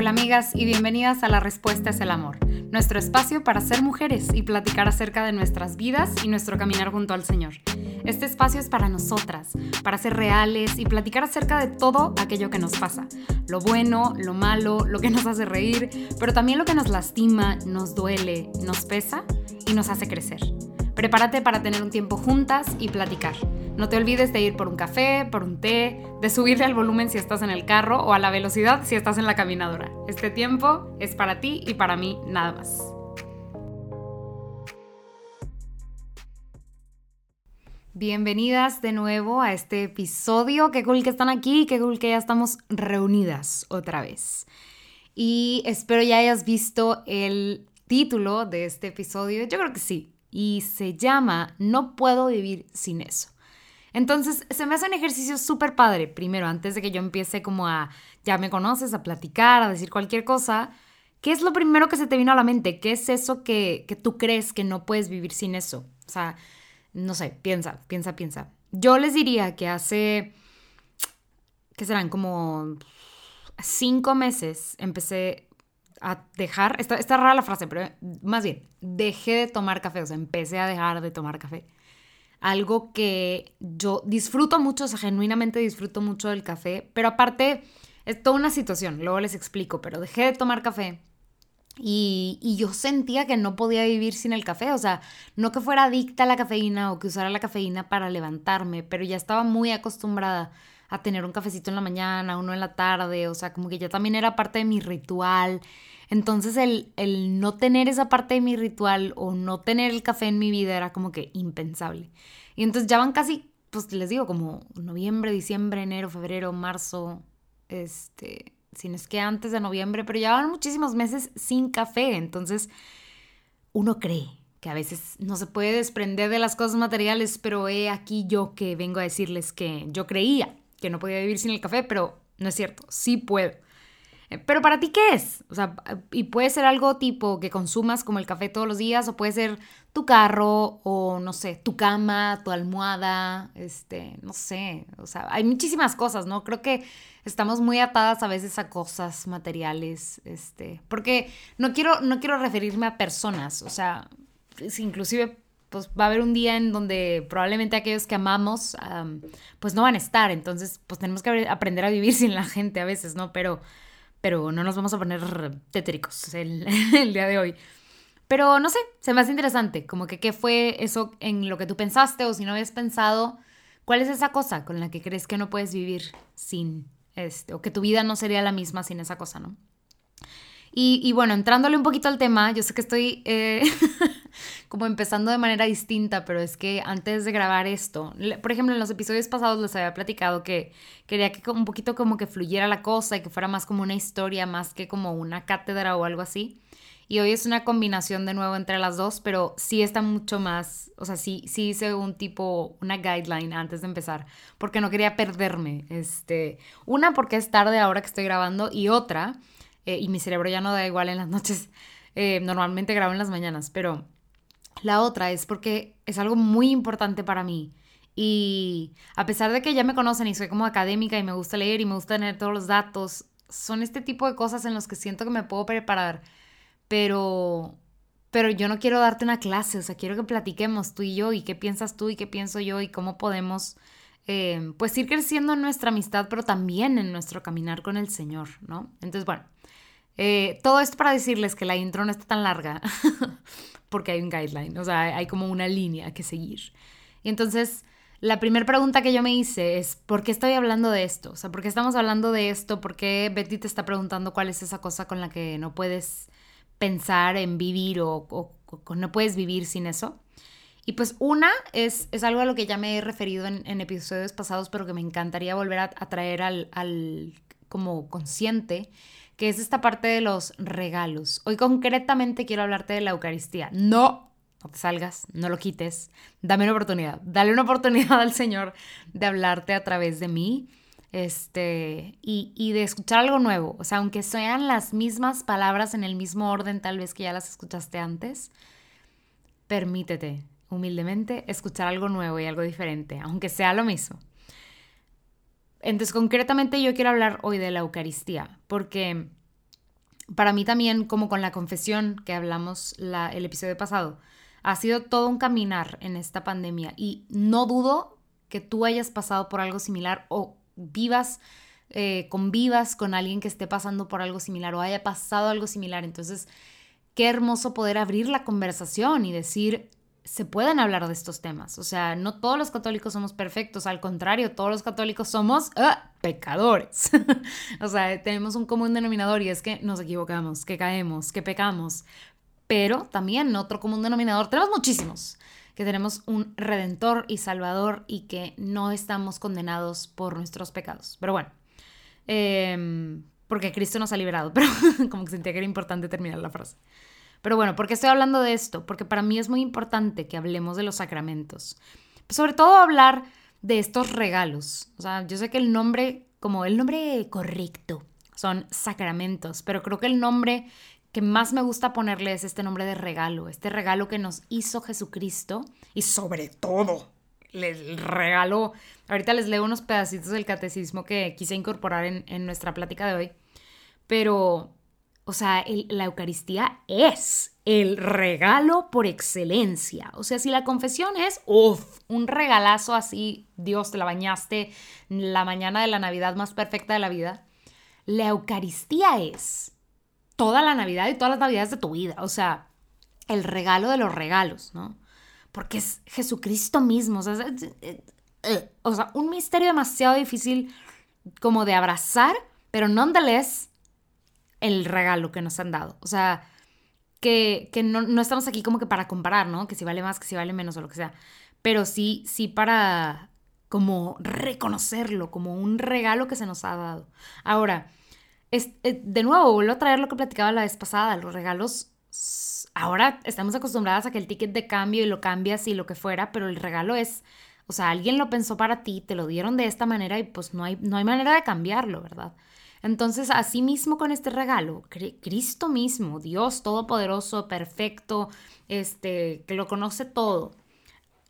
Hola amigas y bienvenidas a La Respuesta es el Amor, nuestro espacio para ser mujeres y platicar acerca de nuestras vidas y nuestro caminar junto al Señor. Este espacio es para nosotras, para ser reales y platicar acerca de todo aquello que nos pasa, lo bueno, lo malo, lo que nos hace reír, pero también lo que nos lastima, nos duele, nos pesa y nos hace crecer. Prepárate para tener un tiempo juntas y platicar. No te olvides de ir por un café, por un té, de subirle al volumen si estás en el carro o a la velocidad si estás en la caminadora. Este tiempo es para ti y para mí nada más. Bienvenidas de nuevo a este episodio. Qué cool que están aquí, qué cool que ya estamos reunidas otra vez. Y espero ya hayas visto el título de este episodio. Yo creo que sí. Y se llama No puedo vivir sin eso. Entonces, se me hace un ejercicio súper padre, primero, antes de que yo empiece como a, ya me conoces, a platicar, a decir cualquier cosa. ¿Qué es lo primero que se te vino a la mente? ¿Qué es eso que, que tú crees que no puedes vivir sin eso? O sea, no sé, piensa, piensa, piensa. Yo les diría que hace, ¿qué serán? Como cinco meses empecé a dejar, está, está rara la frase, pero más bien, dejé de tomar café, o sea, empecé a dejar de tomar café algo que yo disfruto mucho, o sea, genuinamente disfruto mucho del café, pero aparte es toda una situación, luego les explico, pero dejé de tomar café y, y, yo sentía que no podía vivir sin el café, o sea, no que fuera adicta a la cafeína o que usara la cafeína para levantarme, pero ya estaba muy acostumbrada a tener un cafecito en la mañana, uno en la tarde, o sea, como que ya también era parte de mi ritual. Entonces el, el no tener esa parte de mi ritual o no tener el café en mi vida era como que impensable. Y entonces ya van casi, pues les digo, como noviembre, diciembre, enero, febrero, marzo, este, si no es que antes de noviembre, pero ya van muchísimos meses sin café. Entonces uno cree que a veces no se puede desprender de las cosas materiales, pero he aquí yo que vengo a decirles que yo creía que no podía vivir sin el café, pero no es cierto, sí puedo. Eh, pero para ti, ¿qué es? O sea, y puede ser algo tipo que consumas como el café todos los días, o puede ser tu carro, o no sé, tu cama, tu almohada, este, no sé. O sea, hay muchísimas cosas, ¿no? Creo que estamos muy atadas a veces a cosas materiales, este, porque no quiero, no quiero referirme a personas, o sea, inclusive pues va a haber un día en donde probablemente aquellos que amamos, pues no van a estar. Entonces, pues tenemos que aprender a vivir sin la gente a veces, ¿no? Pero pero no nos vamos a poner tétricos el, día de hoy. Pero no sé, se me hace interesante, como que qué fue eso en lo que tú pensaste o si no habías pensado, cuál es esa cosa con la que crees que no puedes vivir sin este, o que tu vida no sería la misma sin esa cosa, ¿no? Y, y bueno, entrándole un poquito al tema, yo sé que estoy eh, como empezando de manera distinta, pero es que antes de grabar esto, por ejemplo, en los episodios pasados les había platicado que quería que un poquito como que fluyera la cosa y que fuera más como una historia, más que como una cátedra o algo así. Y hoy es una combinación de nuevo entre las dos, pero sí está mucho más, o sea, sí, sí hice un tipo, una guideline antes de empezar, porque no quería perderme. Este, una, porque es tarde ahora que estoy grabando, y otra, eh, y mi cerebro ya no da igual en las noches, eh, normalmente grabo en las mañanas, pero la otra es porque es algo muy importante para mí. Y a pesar de que ya me conocen y soy como académica y me gusta leer y me gusta tener todos los datos, son este tipo de cosas en los que siento que me puedo preparar. Pero, pero yo no quiero darte una clase, o sea, quiero que platiquemos tú y yo y qué piensas tú y qué pienso yo y cómo podemos eh, pues ir creciendo en nuestra amistad, pero también en nuestro caminar con el Señor, ¿no? Entonces, bueno, eh, todo esto para decirles que la intro no está tan larga, porque hay un guideline, o sea, hay como una línea que seguir. Y entonces, la primera pregunta que yo me hice es, ¿por qué estoy hablando de esto? O sea, ¿por qué estamos hablando de esto? ¿Por qué Betty te está preguntando cuál es esa cosa con la que no puedes pensar en vivir o, no puedes vivir sin eso? Y pues una es, es algo a lo que ya me he referido en, episodios pasados, pero que me encantaría volver a, traer al, al como consciente, que es esta parte de los regalos. Hoy concretamente quiero hablarte de la Eucaristía. No, no te salgas, no lo quites. Dame una oportunidad. Dale una oportunidad al Señor de hablarte a través de mí este, y, y, de escuchar algo nuevo. O sea, aunque sean las mismas palabras en el mismo orden, tal vez que ya las escuchaste antes, permítete humildemente escuchar algo nuevo y algo diferente, aunque sea lo mismo. Entonces, concretamente yo quiero hablar hoy de la Eucaristía, porque para mí también, como con la confesión que hablamos la, el episodio pasado, ha sido todo un caminar en esta pandemia y no dudo que tú hayas pasado por algo similar o vivas, eh, convivas con alguien que esté pasando por algo similar o haya pasado algo similar. Entonces, qué hermoso poder abrir la conversación y decir, se pueden hablar de estos temas. O sea, no todos los católicos somos perfectos, al contrario, todos los católicos somos ah, pecadores. o sea, tenemos un común denominador y es que nos equivocamos, que caemos, que pecamos. Pero también otro común denominador, tenemos muchísimos, que tenemos un redentor y salvador y que no estamos condenados por nuestros pecados. Pero bueno, em, porque Cristo nos ha liberado, pero como que sentía que era importante terminar la frase. Pero bueno, ¿por qué estoy hablando de esto? Porque para mí es muy importante que hablemos de los sacramentos. Sobre todo hablar de estos regalos. O sea, yo sé que el nombre, como el nombre correcto, son sacramentos, pero creo que el nombre que más me gusta ponerle es este nombre de regalo, este regalo que nos hizo Jesucristo y sobre todo el regalo, ahorita les leo unos pedacitos del catecismo que quise incorporar en, en nuestra plática de hoy, pero o sea, la Eucaristía es el regalo por excelencia. O sea, si la confesión es, uff, un regalazo así, Dios, te la bañaste la mañana de la Navidad más perfecta de la vida, la Eucaristía es toda la Navidad y todas las Navidades de tu vida. O sea, el regalo de los regalos, ¿no? Porque es Jesucristo mismo. O sea, eh, o sea un misterio demasiado difícil como de abrazar, pero nonetheless el regalo que nos han dado. O sea, que, no, estamos aquí como que para comparar, ¿no? Que si vale más, que si vale menos o lo que sea. Pero sí, sí para como reconocerlo como un regalo que se nos ha dado. Ahora, es, eh, de nuevo, vuelvo a traer lo que platicaba la vez pasada, los regalos. Ahora estamos acostumbradas a que el ticket de cambio y lo cambias y lo que fuera, pero el regalo es, o sea, alguien lo pensó para ti, te lo dieron de esta manera y pues no hay, no hay manera de cambiarlo, ¿verdad? Entonces, así mismo con este regalo, Cristo mismo, Dios todopoderoso, perfecto, este, que lo conoce todo,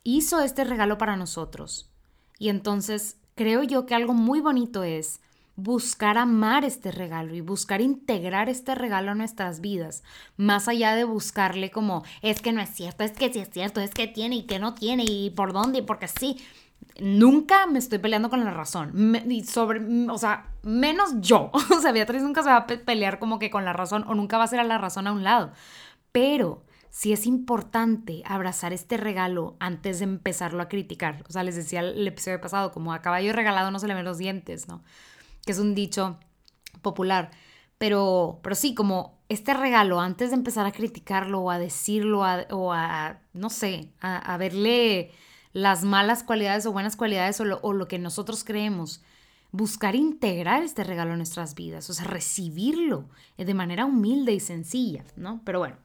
hizo este regalo para nosotros. Y entonces, creo yo que algo muy bonito es buscar amar este regalo y buscar integrar este regalo a nuestras vidas, más allá de buscarle como, es que no es cierto, es que sí es cierto, es que tiene y que no tiene y por dónde y porque sí nunca me estoy peleando con la razón. sobre, o sea, menos yo. O sea, Beatriz nunca se va a pelear como que con la razón o nunca va a ser a la razón a un lado. Pero sí es importante abrazar este regalo antes de empezarlo a criticar. O sea, les decía el episodio pasado, como a caballo regalado no se le ven los dientes, ¿no? Que es un dicho popular. Pero, pero sí, como este regalo, antes de empezar a criticarlo o a decirlo o a, no sé, a verle las malas cualidades o buenas cualidades o lo, que nosotros creemos. Buscar integrar este regalo en nuestras vidas, o sea, recibirlo de manera humilde y sencilla, ¿no? Pero bueno,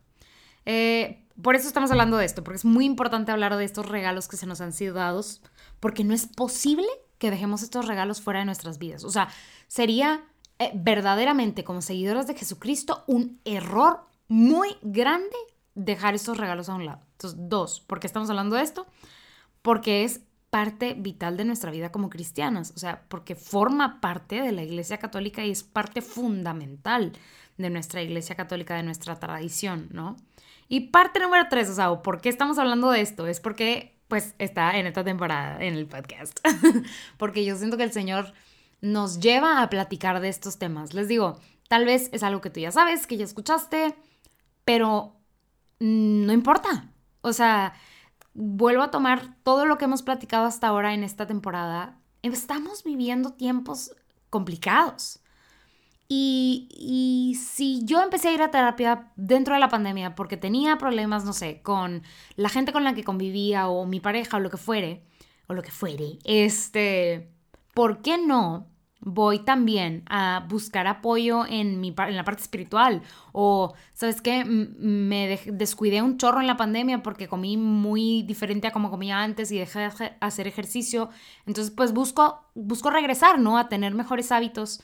eh, por eso estamos hablando de esto, porque es muy importante hablar de estos regalos que se nos han sido dados, porque no es posible que dejemos estos regalos fuera de nuestras vidas. O sea, sería eh, verdaderamente como seguidores de Jesucristo un error muy grande dejar estos regalos a un lado. Entonces, dos, ¿por qué estamos hablando de esto? porque es parte vital de nuestra vida como cristianas, o sea, porque forma parte de la Iglesia Católica y es parte fundamental de nuestra Iglesia Católica, de nuestra tradición, ¿no? Y parte número tres, o sea, ¿por qué estamos hablando de esto? Es porque, pues, está en esta temporada en el podcast, porque yo siento que el Señor nos lleva a platicar de estos temas. Les digo, tal vez es algo que tú ya sabes, que ya escuchaste, pero no importa. O sea, vuelvo a tomar todo lo que hemos platicado hasta ahora en esta temporada. Estamos viviendo tiempos complicados. Y, y, si yo empecé a ir a terapia dentro de la pandemia porque tenía problemas, no sé, con la gente con la que convivía o mi pareja o lo que fuere, o lo que fuere, este, ¿por qué no voy también a buscar apoyo en, mi, en la parte espiritual. O, ¿sabes qué? Me descuidé un chorro en la pandemia porque comí muy diferente a como comía antes y dejé de hacer ejercicio. Entonces, pues busco, busco regresar, ¿no? A tener mejores hábitos.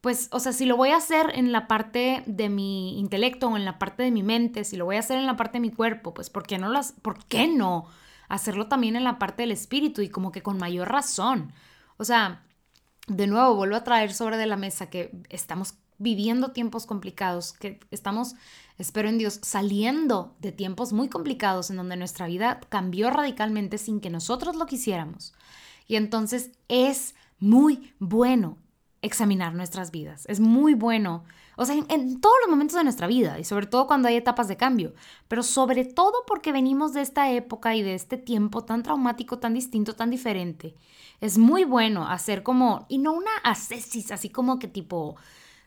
Pues, o sea, si lo voy a hacer en la parte de mi intelecto o en la parte de mi mente, si lo voy a hacer en la parte de mi cuerpo, pues, ¿por qué no las, por qué no hacerlo también en la parte del espíritu y como que con mayor razón? O sea, de nuevo vuelvo a traer sobre de la mesa que estamos viviendo tiempos complicados, que estamos, espero en Dios, saliendo de tiempos muy complicados en donde nuestra vida cambió radicalmente sin que nosotros lo quisiéramos. Y entonces es muy bueno examinar nuestras vidas. Es muy bueno, o sea, en, todos los momentos de nuestra vida y sobre todo cuando hay etapas de cambio, pero sobre todo porque venimos de esta época y de este tiempo tan traumático, tan distinto, tan diferente. Es muy bueno hacer como, y no una ascesis, así como que tipo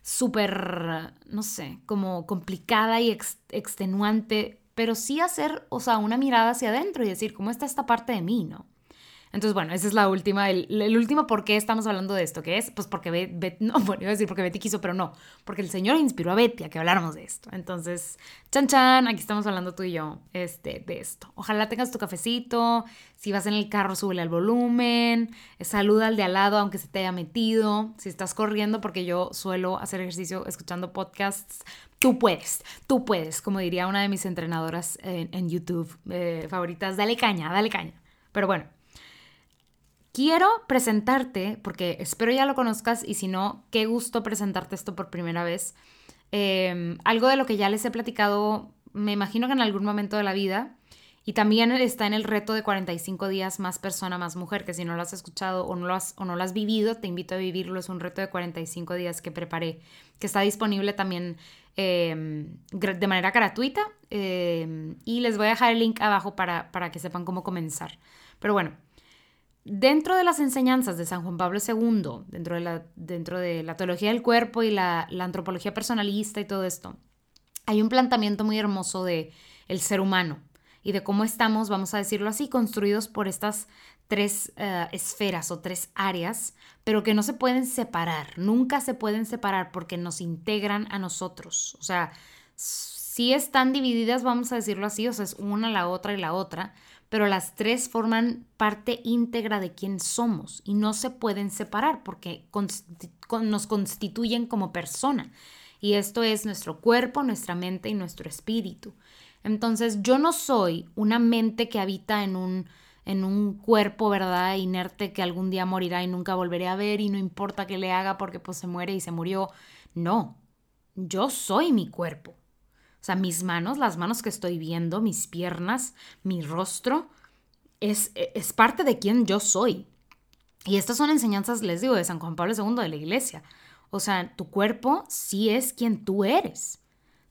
súper, no sé, como complicada y extenuante, pero sí hacer, o sea, una mirada hacia adentro y decir, ¿cómo está esta parte de mí, no? Entonces, bueno, esa es la última, el, último por qué estamos hablando de esto, que es, pues porque Betty, no, bueno, iba a decir porque Betty quiso, pero no, porque el Señor inspiró a Betty a que habláramos de esto. Entonces, chan chan, aquí estamos hablando tú y yo este, de esto. Ojalá tengas tu cafecito, si vas en el carro, súbele al volumen, saluda al de al lado aunque se te haya metido, si estás corriendo, porque yo suelo hacer ejercicio escuchando podcasts, tú puedes, tú puedes, como diría una de mis entrenadoras en, YouTube eh, favoritas, dale caña, dale caña. Pero bueno, Quiero presentarte, porque espero ya lo conozcas y si no, qué gusto presentarte esto por primera vez. Em, algo de lo que ya les he platicado, me imagino que en algún momento de la vida, y también está en el reto de 45 días más persona, más mujer, que si no lo has escuchado o no lo has, o no lo has vivido, te invito a vivirlo. Es un reto de 45 días que preparé, que está disponible también em, de manera gratuita. Em, y les voy a dejar el link abajo para, para que sepan cómo comenzar. Pero bueno, Dentro de las enseñanzas de San Juan Pablo II, dentro de la, teología del cuerpo y la, antropología personalista y todo esto, hay un planteamiento muy hermoso de el ser humano y de cómo estamos, vamos a decirlo así, construidos por estas tres eh, esferas o tres áreas, pero que no se pueden separar, nunca se pueden separar porque nos integran a nosotros. O sea, si están divididas, vamos a decirlo así, o sea, es una la otra y la otra, pero las tres forman parte íntegra de quién somos y no se pueden separar porque nos constituyen como persona. Y esto es nuestro cuerpo, nuestra mente y nuestro espíritu. Entonces yo no soy una mente que habita en un, en un cuerpo, ¿verdad? Inerte que algún día morirá y nunca volveré a ver y no importa qué le haga porque pues se muere y se murió. No, yo soy mi cuerpo. O sea, mis manos, las manos que estoy viendo, mis piernas, mi rostro, es, es parte de quien yo soy. Y estas son enseñanzas, les digo, de San Juan Pablo II de la iglesia. O sea, tu cuerpo sí es quien tú eres.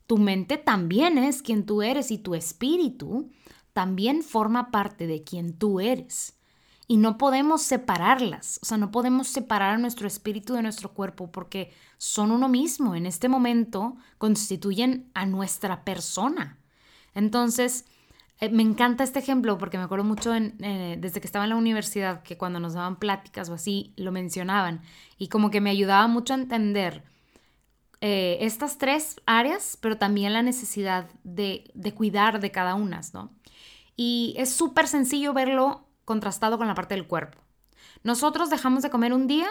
Tu mente también es quien tú eres y tu espíritu también forma parte de quien tú eres y no podemos separarlas, o sea, no podemos separar a nuestro espíritu de nuestro cuerpo porque son uno mismo, en este momento constituyen a nuestra persona. Entonces, eh, me encanta este ejemplo porque me acuerdo mucho eh, desde que estaba en la universidad que cuando nos daban pláticas o así lo mencionaban y como que me ayudaba mucho a entender eh, estas tres áreas, pero también la necesidad de, de cuidar de cada una, ¿no? Y es súper sencillo verlo contrastado con la parte del cuerpo. Nosotros dejamos de comer un día,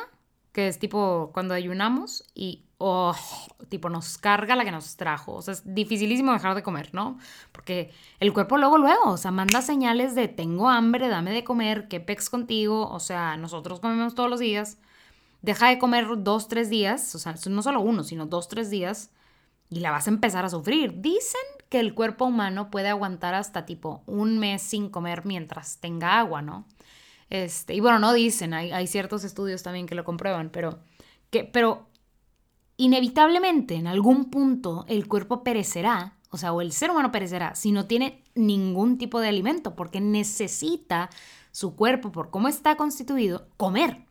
que es tipo cuando ayunamos, y oh, tipo nos carga la que nos trajo. O sea, es dificilísimo dejar de comer, ¿no? Porque el cuerpo luego, luego, o sea, manda señales de tengo hambre, dame de comer, qué pex contigo. O sea, nosotros comemos todos los días. Deja de comer dos, tres días, o sea, no solo uno, sino dos, tres días, y la vas a empezar a sufrir. Dicen que el cuerpo humano puede aguantar hasta tipo un mes sin comer mientras tenga agua, ¿no? Este, y bueno, no dicen, hay, ciertos estudios también que lo comprueban, pero, que, pero inevitablemente en algún punto el cuerpo perecerá, o sea, o el ser humano perecerá si no tiene ningún tipo de alimento, porque necesita su cuerpo, por cómo está constituido, comer.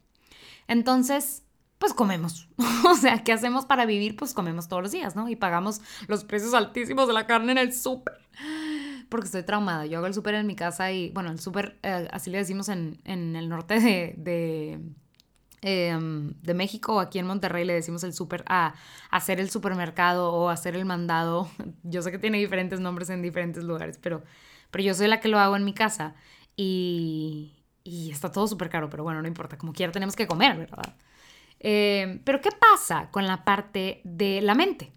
Entonces, pues comemos. o sea, ¿qué hacemos para vivir? Pues comemos todos los días, ¿no? Y pagamos los precios altísimos de la carne en el súper. Porque estoy traumada. Yo hago el súper en mi casa y, bueno, el súper, eh, así le decimos en, el norte de, de, em, de, México, aquí en Monterrey le decimos el súper a hacer el supermercado o hacer el mandado. Yo sé que tiene diferentes nombres en diferentes lugares, pero, pero yo soy la que lo hago en mi casa y, y está todo súper caro, pero bueno, no importa, como quiera tenemos que comer, ¿verdad? Eh, pero ¿qué pasa con la parte de la mente?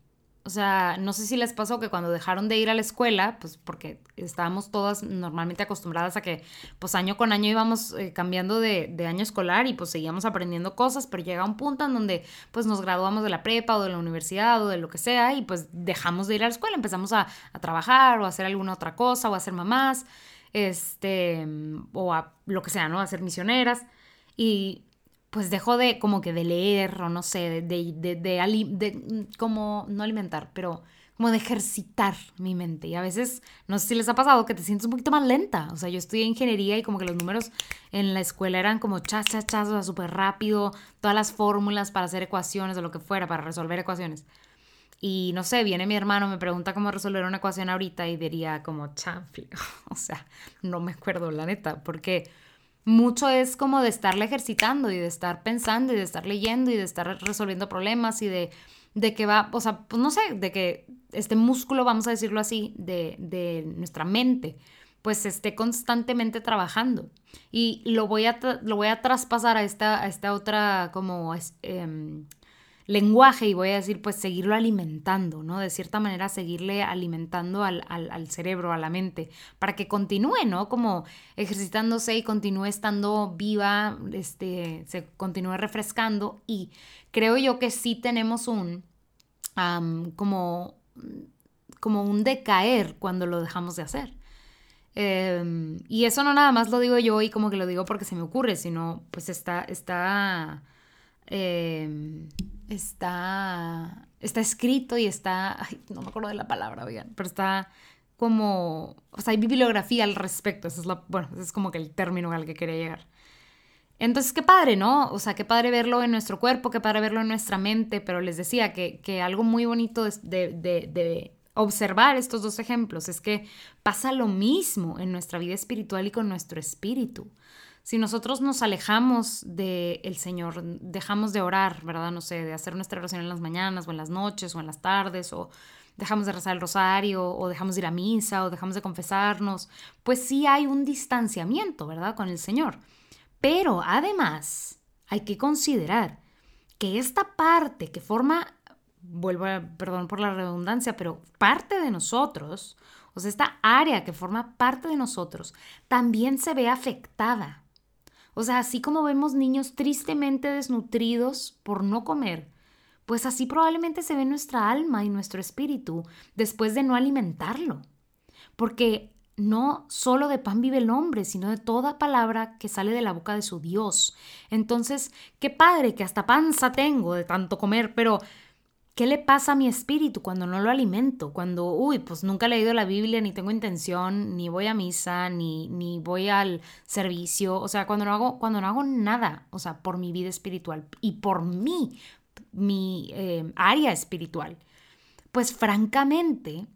O sea, no sé si les pasó que cuando dejaron de ir a la escuela, pues porque estábamos todas normalmente acostumbradas a que pues año con año íbamos eh, cambiando de, año escolar y pues seguíamos aprendiendo cosas, pero llega un punto en donde pues nos graduamos de la prepa o de la universidad o de lo que sea y pues dejamos de ir a la escuela, empezamos a, a trabajar o a hacer alguna otra cosa o a ser mamás, este, o a lo que sea, ¿no? A ser misioneras. Y pues dejo de como que de leer o no sé, de, de, de, como, no alimentar, pero como de ejercitar mi mente. Y a veces, no sé si les ha pasado que te sientes un poquito más lenta. O sea, yo estudié ingeniería y como que los números en la escuela eran como chas, chas, chas, o sea, súper rápido, todas las fórmulas para hacer ecuaciones o lo que fuera, para resolver ecuaciones. Y no sé, viene mi hermano, me pregunta cómo resolver una ecuación ahorita y diría como chanfle. o sea, no me acuerdo la neta, porque mucho es como de estarle ejercitando y de estar pensando y de estar leyendo y de estar resolviendo problemas y de, de que va, o sea, pues no sé, de que este músculo, vamos a decirlo así, de, de nuestra mente, pues esté constantemente trabajando. Y lo voy a, lo voy a traspasar a esta, a esta otra como... Eh, lenguaje y voy a decir, pues seguirlo alimentando, ¿no? De cierta manera, seguirle alimentando al, cerebro, a la mente, para que continúe, ¿no? Como ejercitándose y continúe estando viva, este, se continúe refrescando y creo yo que sí tenemos un, como, como un decaer cuando lo dejamos de hacer. Em, y eso no nada más lo digo yo y como que lo digo porque se me ocurre, sino pues está, está Em, está, está escrito y está, no me acuerdo de la palabra, oigan, pero está como, o sea, hay bibliografía al respecto, eso es la, bueno, ese es como que el término al que quería llegar. Entonces, qué padre, ¿no? O sea, qué padre verlo en nuestro cuerpo, qué padre verlo en nuestra mente, pero les decía que, que algo muy bonito de, de, de, observar estos dos ejemplos es que pasa lo mismo en nuestra vida espiritual y con nuestro espíritu si nosotros nos alejamos del Señor, dejamos de orar, ¿verdad? No sé, de hacer nuestra oración en las mañanas o en las noches o en las tardes o dejamos de rezar el rosario o dejamos de ir a misa o dejamos de confesarnos, pues sí hay un distanciamiento, ¿verdad? Con el Señor. Pero además hay que considerar que esta parte que forma, vuelvo a, perdón por la redundancia, pero parte de nosotros, o sea, esta área que forma parte de nosotros, también se ve afectada o sea, así como vemos niños tristemente desnutridos por no comer, pues así probablemente se ve nuestra alma y nuestro espíritu después de no alimentarlo. Porque no solo de pan vive el hombre, sino de toda palabra que sale de la boca de su Dios. Entonces, qué padre que hasta panza tengo de tanto comer, pero ¿Qué le pasa a mi espíritu cuando no lo alimento? Cuando, uy, pues nunca he leído la Biblia, ni tengo intención, ni voy a misa, ni, ni voy al servicio. O sea, cuando no, hago, cuando no hago nada, o sea, por mi vida espiritual y por mí, mi eh, área espiritual. Pues francamente,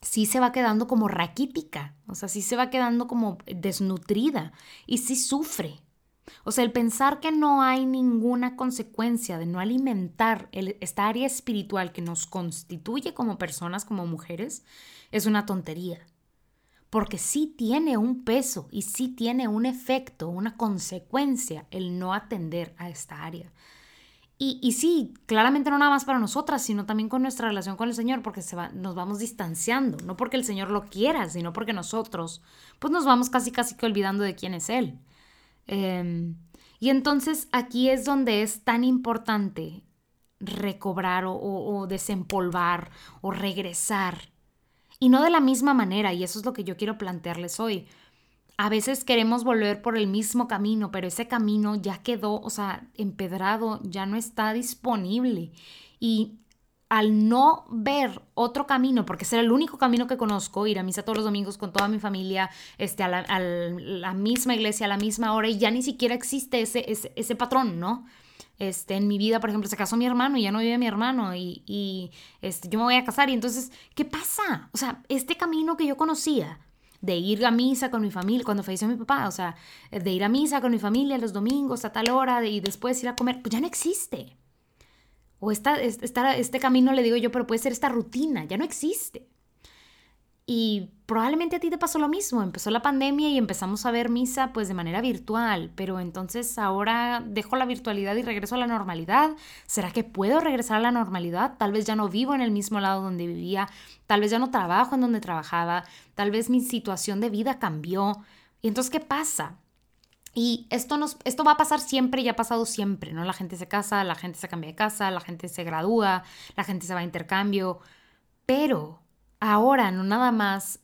sí se va quedando como raquítica, o sea, sí se va quedando como desnutrida y sí sufre, o sea, el pensar que no hay ninguna consecuencia de no alimentar esta área espiritual que nos constituye como personas, como mujeres, es una tontería. Porque sí tiene un peso y sí tiene un efecto, una consecuencia el no atender a esta área. Y, y, sí, claramente no nada más para nosotras, sino también con nuestra relación con el Señor, porque se va, nos vamos distanciando, no porque el Señor lo quiera, sino porque nosotros, pues nos vamos casi casi que olvidando de quién es Él. Em, y entonces aquí es donde es tan importante recobrar o, desempolvar o regresar. Y no de la misma manera, y eso es lo que yo quiero plantearles hoy. A veces queremos volver por el mismo camino, pero ese camino ya quedó, o sea, empedrado, ya no está disponible. Y al no ver otro camino, porque ese era el único camino que conozco, ir a misa todos los domingos con toda mi familia, este, a, la, misma iglesia, a la misma hora, y ya ni siquiera existe ese, ese, patrón, ¿no? Este, en mi vida, por ejemplo, se casó mi hermano y ya no vive mi hermano y, y este, yo me voy a casar y entonces, ¿qué pasa? O sea, este camino que yo conocía de ir a misa con mi familia, cuando falleció mi papá, o sea, de ir a misa con mi familia los domingos a tal hora y después ir a comer, pues ya no existe. O esta, este camino le digo yo, pero puede ser esta rutina, ya no existe. Y probablemente a ti te pasó lo mismo, empezó la pandemia y empezamos a ver misa pues de manera virtual, pero entonces ahora dejo la virtualidad y regreso a la normalidad. ¿Será que puedo regresar a la normalidad? Tal vez ya no vivo en el mismo lado donde vivía, tal vez ya no trabajo en donde trabajaba, tal vez mi situación de vida cambió. ¿Y entonces qué pasa? Y esto, nos, esto va a pasar siempre y ha pasado siempre, ¿no? La gente se casa, la gente se cambia de casa, la gente se gradúa, la gente se va a intercambio, pero ahora no nada más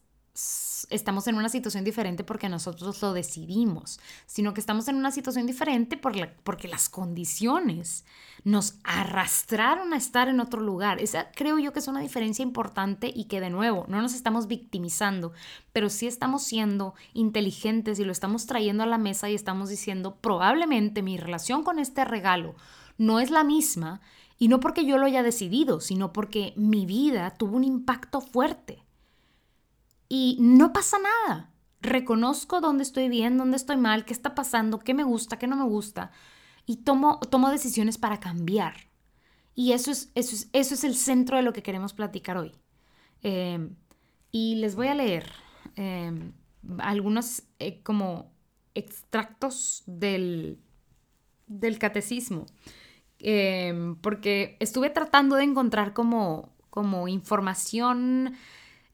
estamos en una situación diferente porque nosotros lo decidimos, sino que estamos en una situación diferente porque las condiciones nos arrastraron a estar en otro lugar. Esa creo yo que es una diferencia importante y que de nuevo no nos estamos victimizando, pero sí estamos siendo inteligentes y lo estamos trayendo a la mesa y estamos diciendo probablemente mi relación con este regalo no es la misma y no porque yo lo haya decidido, sino porque mi vida tuvo un impacto fuerte. Y no pasa nada. Reconozco dónde estoy bien, dónde estoy mal, qué está pasando, qué me gusta, qué no me gusta. Y tomo, tomo decisiones para cambiar. Y eso es, eso, es, eso es el centro de lo que queremos platicar hoy. Em, y les voy a leer em, algunos eh, como extractos del, del catecismo Em, porque estuve tratando de encontrar como, como información,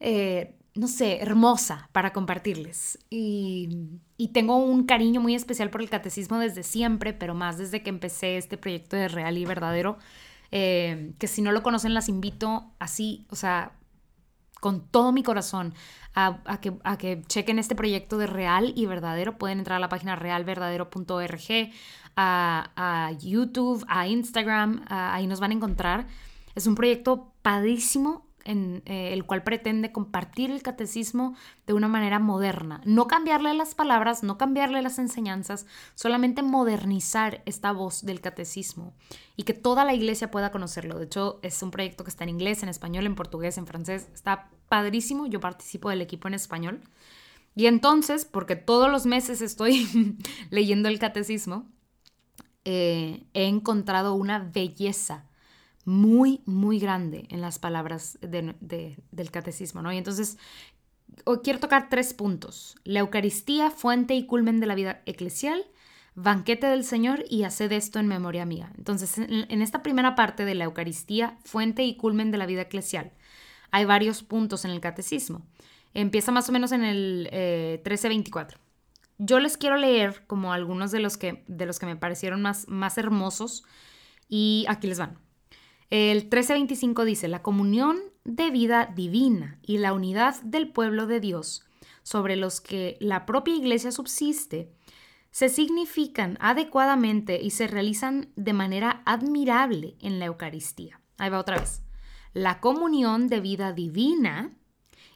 eh, no sé, hermosa para compartirles. Y, y, tengo un cariño muy especial por el catecismo desde siempre, pero más desde que empecé este proyecto de Real y Verdadero, em, que si no lo conocen las invito así, o sea, con todo mi corazón a, a, que, a, que, chequen este proyecto de Real y Verdadero. Pueden entrar a la página realverdadero.org a, YouTube, a Instagram, ahí nos van a encontrar. Es un proyecto padrísimo en eh, el cual pretende compartir el catecismo de una manera moderna. No cambiarle las palabras, no cambiarle las enseñanzas, solamente modernizar esta voz del catecismo y que toda la iglesia pueda conocerlo. De hecho, es un proyecto que está en inglés, en español, en portugués, en francés. Está padrísimo. Yo participo del equipo en español. Y entonces, porque todos los meses estoy leyendo el catecismo, eh, he encontrado una belleza muy, muy grande en las palabras del catecismo, ¿no? Y entonces quiero tocar tres puntos. La Eucaristía, fuente y culmen de la vida eclesial, banquete del Señor y haced esto en memoria mía. Entonces, en, esta primera parte de la Eucaristía, fuente y culmen de la vida eclesial, hay varios puntos en el catecismo. Empieza más o menos en el eh, 1324. Yo les quiero leer como algunos de los que, de los que me parecieron más, más hermosos y aquí les van. El 1325 dice, la comunión de vida divina y la unidad del pueblo de Dios sobre los que la propia iglesia subsiste, se significan adecuadamente y se realizan de manera admirable en la Eucaristía. Ahí va otra vez. La comunión de vida divina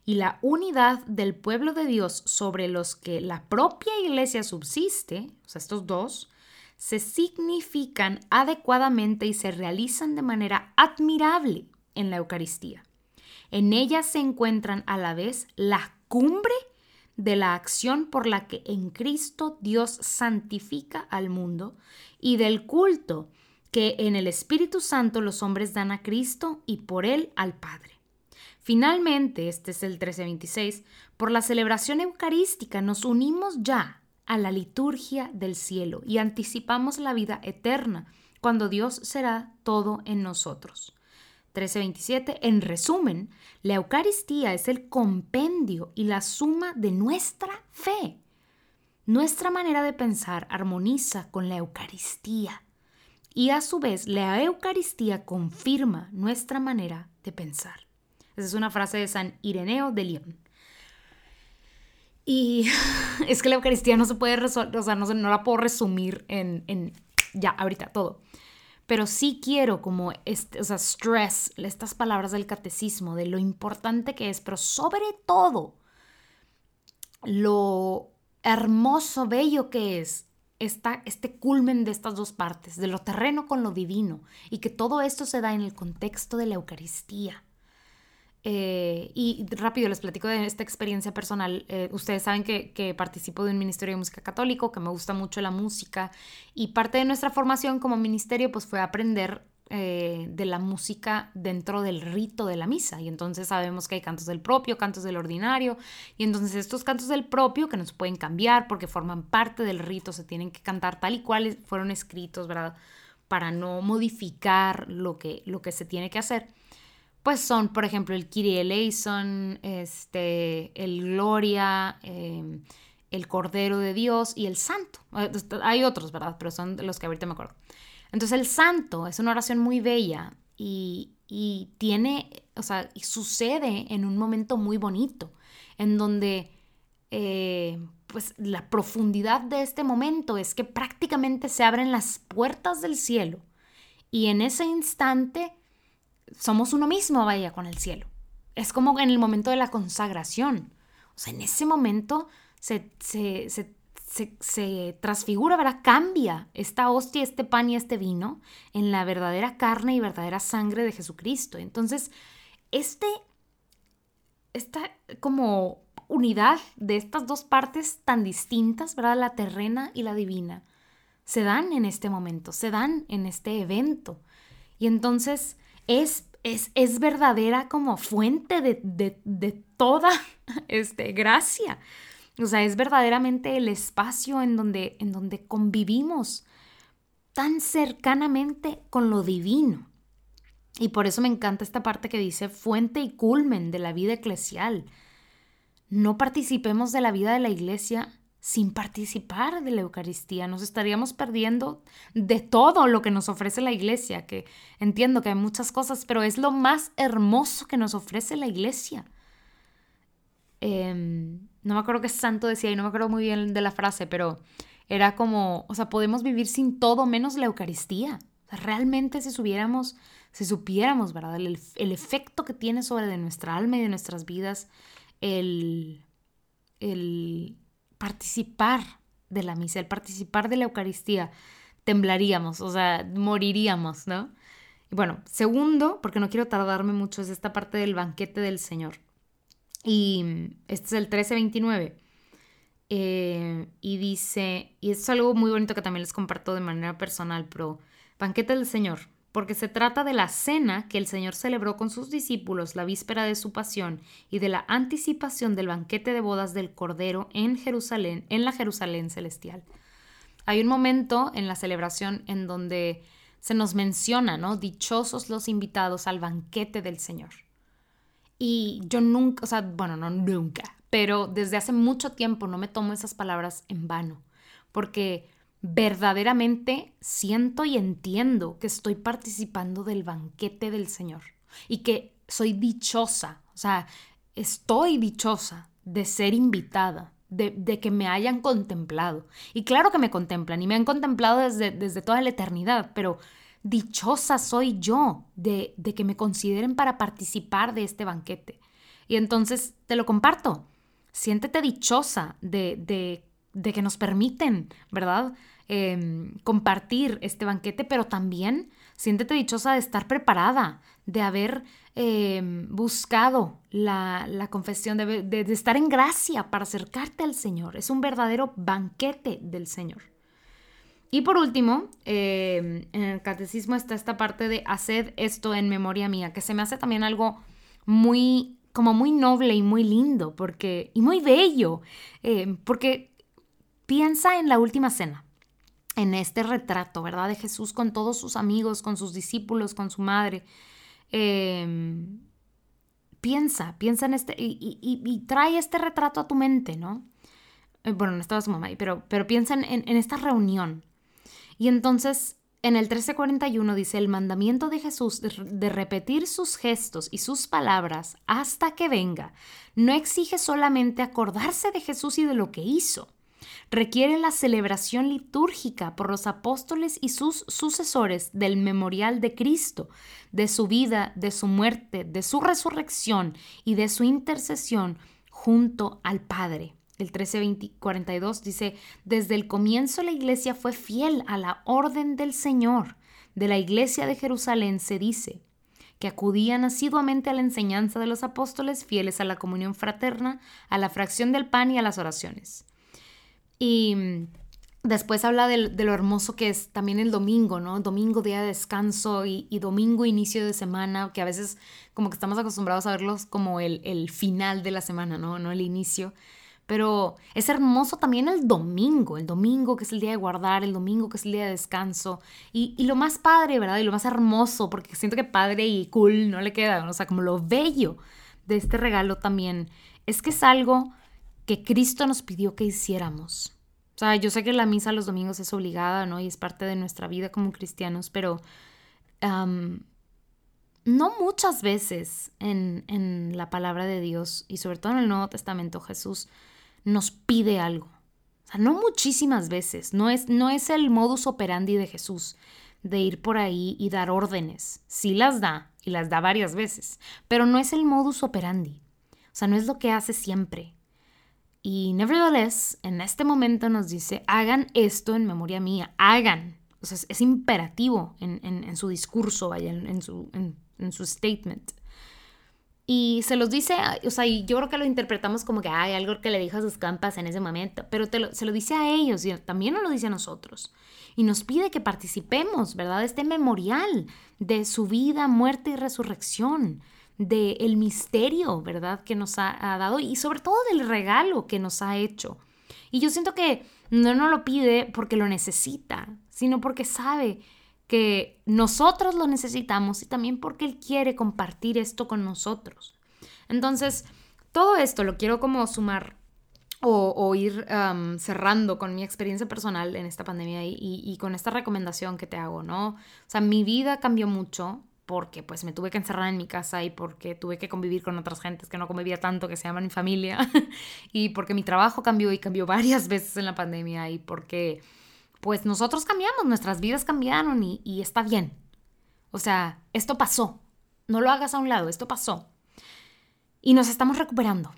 y la unidad del pueblo de Dios sobre los que la propia iglesia subsiste, o sea, estos dos, se significan adecuadamente y se realizan de manera admirable en la Eucaristía. En ella se encuentran a la vez la cumbre de la acción por la que en Cristo Dios santifica al mundo y del culto que en el Espíritu Santo los hombres dan a Cristo y por él al Padre. Finalmente, este es el 1326, por la celebración eucarística nos unimos ya a la liturgia del cielo y anticipamos la vida eterna, cuando Dios será todo en nosotros. 1327, en resumen, la Eucaristía es el compendio y la suma de nuestra fe. Nuestra manera de pensar armoniza con la Eucaristía y a su vez la Eucaristía confirma nuestra manera de pensar. Esa es una frase de San Ireneo de León. Y es que la Eucaristía no se puede resolver, o sea, no, no la puedo resumir en, en, ya, ahorita, todo. Pero sí quiero como, este, o sea, stress, estas palabras del catecismo, de lo importante que es, pero sobre todo, lo hermoso, bello que es esta, este culmen de estas dos partes, de lo terreno con lo divino, y que todo esto se da en el contexto de la Eucaristía. Eh, y rápido les platico de esta experiencia personal. Eh, ustedes saben que, que, participo de un ministerio de música católico, que me gusta mucho la música y parte de nuestra formación como ministerio pues fue aprender eh, de la música dentro del rito de la misa. Y entonces sabemos que hay cantos del propio, cantos del ordinario. Y entonces estos cantos del propio, que no se pueden cambiar porque forman parte del rito, se tienen que cantar tal y cual fueron escritos, ¿verdad? Para no modificar lo que, lo que se tiene que hacer. Pues son, por ejemplo, el Kyrie eleison, este, el Gloria, em, el Cordero de Dios y el Santo. Hay otros, ¿verdad? Pero son los que ahorita me acuerdo. Entonces el santo es una oración muy bella y, tiene, o sea, y sucede en un momento muy bonito, en donde eh, pues la profundidad de este momento es que prácticamente se abren las puertas del cielo y en ese instante somos uno mismo, vaya, con el cielo. Es como en el momento de la consagración. O sea, en ese momento se, se, se se, transfigura, ¿verdad? Cambia esta hostia, este pan y este vino en la verdadera carne y verdadera sangre de Jesucristo. Entonces, este, esta como unidad de estas dos partes tan distintas, ¿verdad? La terrena y la divina, se dan en este momento, se dan en este evento. Y entonces es, es, es verdadera como fuente de, de, de toda este, gracia. O sea, es verdaderamente el espacio en donde, en donde convivimos tan cercanamente con lo divino. Y por eso me encanta esta parte que dice fuente y culmen de la vida eclesial. No participemos de la vida de la iglesia sin participar de la Eucaristía. Nos estaríamos perdiendo de todo lo que nos ofrece la iglesia, que entiendo que hay muchas cosas, pero es lo más hermoso que nos ofrece la iglesia. Eh, no me acuerdo qué santo decía y no me acuerdo muy bien de la frase, pero era como, o sea, podemos vivir sin todo menos la Eucaristía. realmente si supiéramos, si supiéramos, ¿verdad? El, el, efecto que tiene sobre de nuestra alma y de nuestras vidas el, el participar de la misa, el participar de la Eucaristía, temblaríamos, o sea, moriríamos, ¿no? Y bueno, segundo, porque no quiero tardarme mucho, es esta parte del banquete del Señor. Y este es el 1329. Eh, y dice, y es algo muy bonito que también les comparto de manera personal, pero banquete del Señor, porque se trata de la cena que el Señor celebró con sus discípulos la víspera de su pasión y de la anticipación del banquete de bodas del Cordero en Jerusalén, en la Jerusalén celestial. Hay un momento en la celebración en donde se nos menciona, ¿no? Dichosos los invitados al banquete del Señor. Y yo nunca, o sea, bueno, no nunca, pero desde hace mucho tiempo no me tomo esas palabras en vano, porque verdaderamente siento y entiendo que estoy participando del banquete del Señor y que soy dichosa, o sea, estoy dichosa de ser invitada, de, de, que me hayan contemplado. Y claro que me contemplan y me han contemplado desde, desde toda la eternidad, pero dichosa soy yo de, de que me consideren para participar de este banquete. Y entonces te lo comparto. Siéntete dichosa de, de, de que nos permiten, ¿verdad? Em, compartir este banquete, pero también siéntete dichosa de estar preparada, de haber em, buscado la, la confesión, de, de, estar en gracia para acercarte al Señor. Es un verdadero banquete del Señor. Y por último, em, en el catecismo está esta parte de haced esto en memoria mía, que se me hace también algo muy, como muy noble y muy lindo, porque, y muy bello, porque piensa en la última cena, en este retrato, ¿verdad? De Jesús con todos sus amigos, con sus discípulos, con su madre. Em, piensa, piensa en este, y, trae este retrato a tu mente, ¿no? Eh, bueno, no estaba su mamá ahí, pero, pero piensa en, en esta reunión, y entonces en el 1341 dice, el mandamiento de Jesús de repetir sus gestos y sus palabras hasta que venga no exige solamente acordarse de Jesús y de lo que hizo. Requiere la celebración litúrgica por los apóstoles y sus sucesores del memorial de Cristo, de su vida, de su muerte, de su resurrección y de su intercesión junto al Padre el 1342 dice, desde el comienzo la iglesia fue fiel a la orden del Señor. De la iglesia de Jerusalén se dice que acudían asiduamente a la enseñanza de los apóstoles, fieles a la comunión fraterna, a la fracción del pan y a las oraciones. Y Después habla de, lo hermoso que es también el domingo, ¿no? Domingo, día de descanso y, domingo, inicio de semana, que a veces como que estamos acostumbrados a verlos como el, el, final de la semana, ¿no? No el inicio. Pero es hermoso también el domingo, el domingo que es el día de guardar, el domingo que es el día de descanso. Y, y lo más padre, ¿verdad? Y lo más hermoso, porque siento que padre y cool no le queda, o sea, como lo bello de este regalo también, es que es algo que Cristo nos pidió que hiciéramos o sea, yo sé que la misa los domingos es obligada, ¿no? Y es parte de nuestra vida como cristianos, pero no muchas veces en, en, la palabra de Dios y sobre todo en el Nuevo Testamento Jesús nos pide algo. O sea, no muchísimas veces. No es, no es el modus operandi de Jesús de ir por ahí y dar órdenes. Sí las da y las da varias veces, pero no es el modus operandi. O sea, no es lo que hace siempre. Y nevertheless, en este momento nos dice, hagan esto en memoria mía, hagan. O sea, es, imperativo en, su discurso, vaya, en, su, en, su statement. Y se los dice, o sea, yo creo que lo interpretamos como que hay algo que le dijo a sus campas en ese momento, pero se lo dice a ellos y también nos lo dice a nosotros. Y nos pide que participemos, ¿verdad? Este memorial de su vida, muerte y resurrección del misterio, ¿verdad? Que nos ha, dado y sobre todo del regalo que nos ha hecho. Y yo siento que no nos lo pide porque lo necesita, sino porque sabe que nosotros lo necesitamos y también porque Él quiere compartir esto con nosotros. Entonces, todo esto lo quiero como sumar o, ir cerrando con mi experiencia personal en esta pandemia y, y, con esta recomendación que te hago, ¿no? O sea, mi vida cambió mucho porque pues me tuve que encerrar en mi casa y porque tuve que convivir con otras gentes que no convivía tanto, que se llaman mi familia, y porque mi trabajo cambió y cambió varias veces en la pandemia y porque pues nosotros cambiamos, nuestras vidas cambiaron y, y está bien. O sea, esto pasó, no lo hagas a un lado, esto pasó. Y nos estamos recuperando.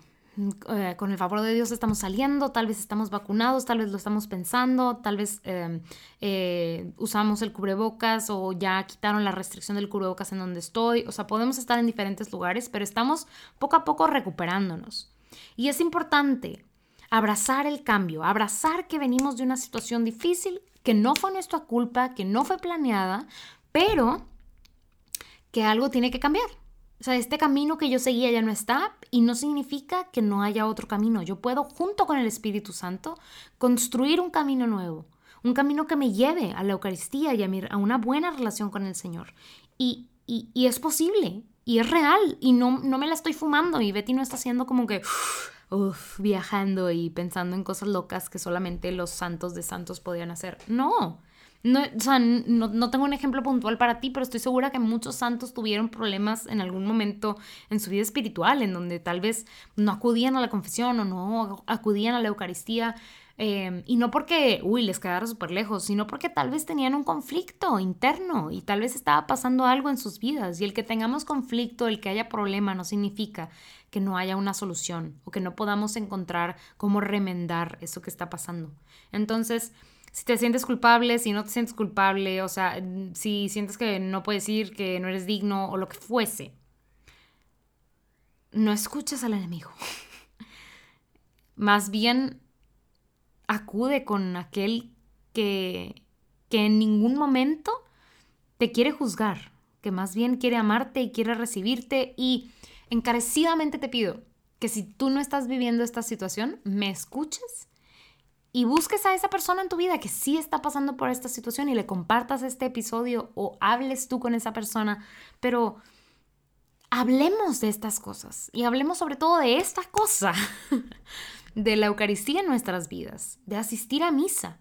Eh, con el favor de Dios estamos saliendo, tal vez estamos vacunados, tal vez lo estamos pensando, tal vez em, eh, usamos el cubrebocas o ya quitaron la restricción del cubrebocas en donde estoy. O sea, podemos estar en diferentes lugares, pero estamos poco a poco recuperándonos. Y es importante abrazar el cambio, abrazar que venimos de una situación difícil, que no fue nuestra culpa, que no fue planeada, pero que algo tiene que cambiar. O sea, este camino que yo seguía ya no está y no significa que no haya otro camino. Yo puedo, junto con el Espíritu Santo, construir un camino nuevo, un camino que me lleve a la Eucaristía y a, una buena relación con el Señor. Y, y, es posible, y es real, y no, no me la estoy fumando, y Betty no está haciendo como que... viajando y pensando en cosas locas que solamente los santos de santos podían hacer. No, no, o sea, no, tengo un ejemplo puntual para ti, pero estoy segura que muchos santos tuvieron problemas en algún momento en su vida espiritual, en donde tal vez no acudían a la confesión o no acudían a la Eucaristía. Em, y no porque, uy, les quedara súper lejos, sino porque tal vez tenían un conflicto interno y tal vez estaba pasando algo en sus vidas. Y el que tengamos conflicto, el que haya problema, no significa que no haya una solución o que no podamos encontrar cómo remendar eso que está pasando. Entonces, si te sientes culpable, si no te sientes culpable, o sea, si sientes que no puedes ir, que no eres digno o lo que fuese, no escuches al enemigo. Más bien acude con aquel que, que en ningún momento te quiere juzgar, que más bien quiere amarte y quiere recibirte y encarecidamente te pido que si tú no estás viviendo esta situación, me escuches y busques a esa persona en tu vida que sí está pasando por esta situación y le compartas este episodio o hables tú con esa persona, pero hablemos de estas cosas y hablemos sobre todo de esta cosa, de la Eucaristía en nuestras vidas, de asistir a misa,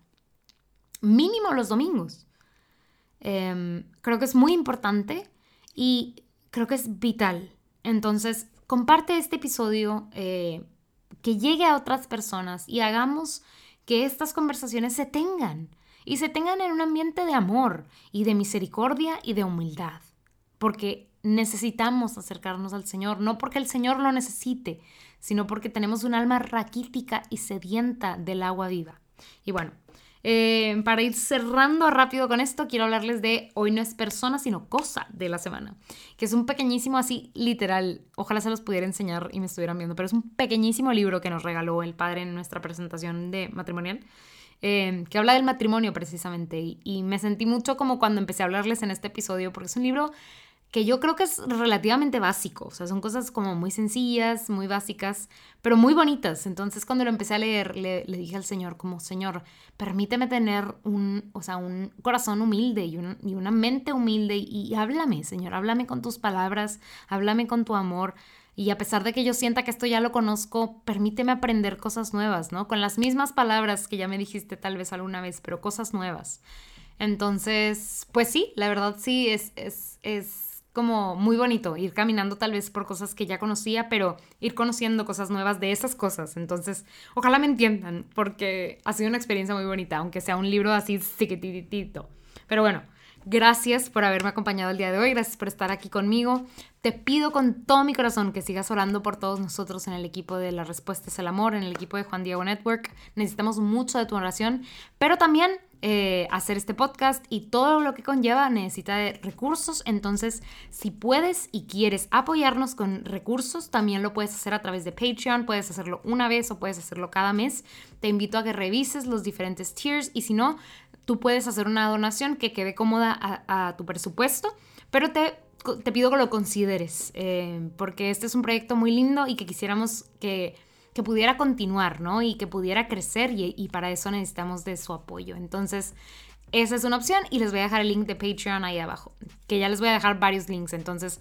mínimo los domingos. Em, creo que es muy importante y creo que es vital. Entonces, comparte este episodio, eh, que llegue a otras personas y hagamos que estas conversaciones se tengan y se tengan en un ambiente de amor y de misericordia y de humildad, porque necesitamos acercarnos al Señor, no porque el Señor lo necesite, sino porque tenemos un alma raquítica y sedienta del agua viva. Y bueno, eh, para ir cerrando rápido con esto, quiero hablarles de Hoy no es persona, sino cosa de la semana, que es un pequeñísimo así literal, ojalá se los pudiera enseñar y me estuvieran viendo, pero es un pequeñísimo libro que nos regaló el padre en nuestra presentación de matrimonial. eh, que habla del matrimonio precisamente. Y, y me sentí mucho como cuando empecé a hablarles en este episodio, porque es un libro que yo creo que es relativamente básico, o sea, son cosas como muy sencillas, muy básicas, pero muy bonitas. Entonces cuando lo empecé a leer, le, dije al Señor como, Señor, permíteme tener un, o sea, un corazón humilde y, y una mente humilde y, háblame, Señor, háblame con tus palabras, háblame con tu amor. Y a pesar de que yo sienta que esto ya lo conozco, permíteme aprender cosas nuevas, ¿no? Con las mismas palabras que ya me dijiste tal vez alguna vez, pero cosas nuevas. Entonces, pues sí, la verdad sí, es, es, es como muy bonito ir caminando tal vez por cosas que ya conocía, pero ir conociendo cosas nuevas de esas cosas. Entonces, ojalá me entiendan, porque ha sido una experiencia muy bonita, aunque sea un libro así chiquititito. Pero bueno, gracias por haberme acompañado el día de hoy, gracias por estar aquí conmigo. Te pido con todo mi corazón que sigas orando por todos nosotros en el equipo de La Respuesta es el Amor, en el equipo de Juan Diego Network. Necesitamos mucho de tu oración, pero también eh, hacer este podcast y todo lo que conlleva necesita de recursos. Entonces, si puedes y quieres apoyarnos con recursos, también lo puedes hacer a través de Patreon. Puedes hacerlo una vez o puedes hacerlo cada mes. Te invito a que revises los diferentes tiers y si no, tú puedes hacer una donación que quede cómoda a, tu presupuesto, pero te te pido que lo consideres, eh, porque este es un proyecto muy lindo y que quisiéramos que que pudiera continuar, ¿no? Y que pudiera crecer y, para eso necesitamos de su apoyo. Entonces, esa es una opción y les voy a dejar el link de Patreon ahí abajo, que ya les voy a dejar varios links. Entonces,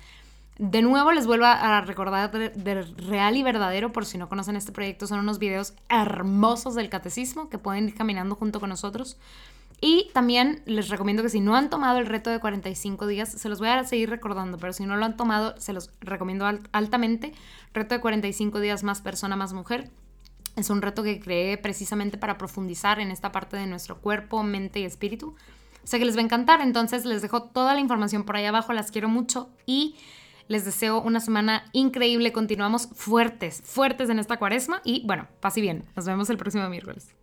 de nuevo les vuelvo a recordar de, real y verdadero, por si no conocen este proyecto, son unos videos hermosos del catecismo que pueden ir caminando junto con nosotros. Y también les recomiendo que si no han tomado el reto de 45 días, se los voy a seguir recordando, pero si no lo han tomado, se los recomiendo altamente. Reto de 45 días más persona, más mujer. Es un reto que creé precisamente para profundizar en esta parte de nuestro cuerpo, mente y espíritu. Sé que les va a encantar, entonces les dejo toda la información por ahí abajo, las quiero mucho y les deseo una semana increíble. Continuamos fuertes, fuertes en esta cuaresma y bueno, paz y bien. Nos vemos el próximo miércoles.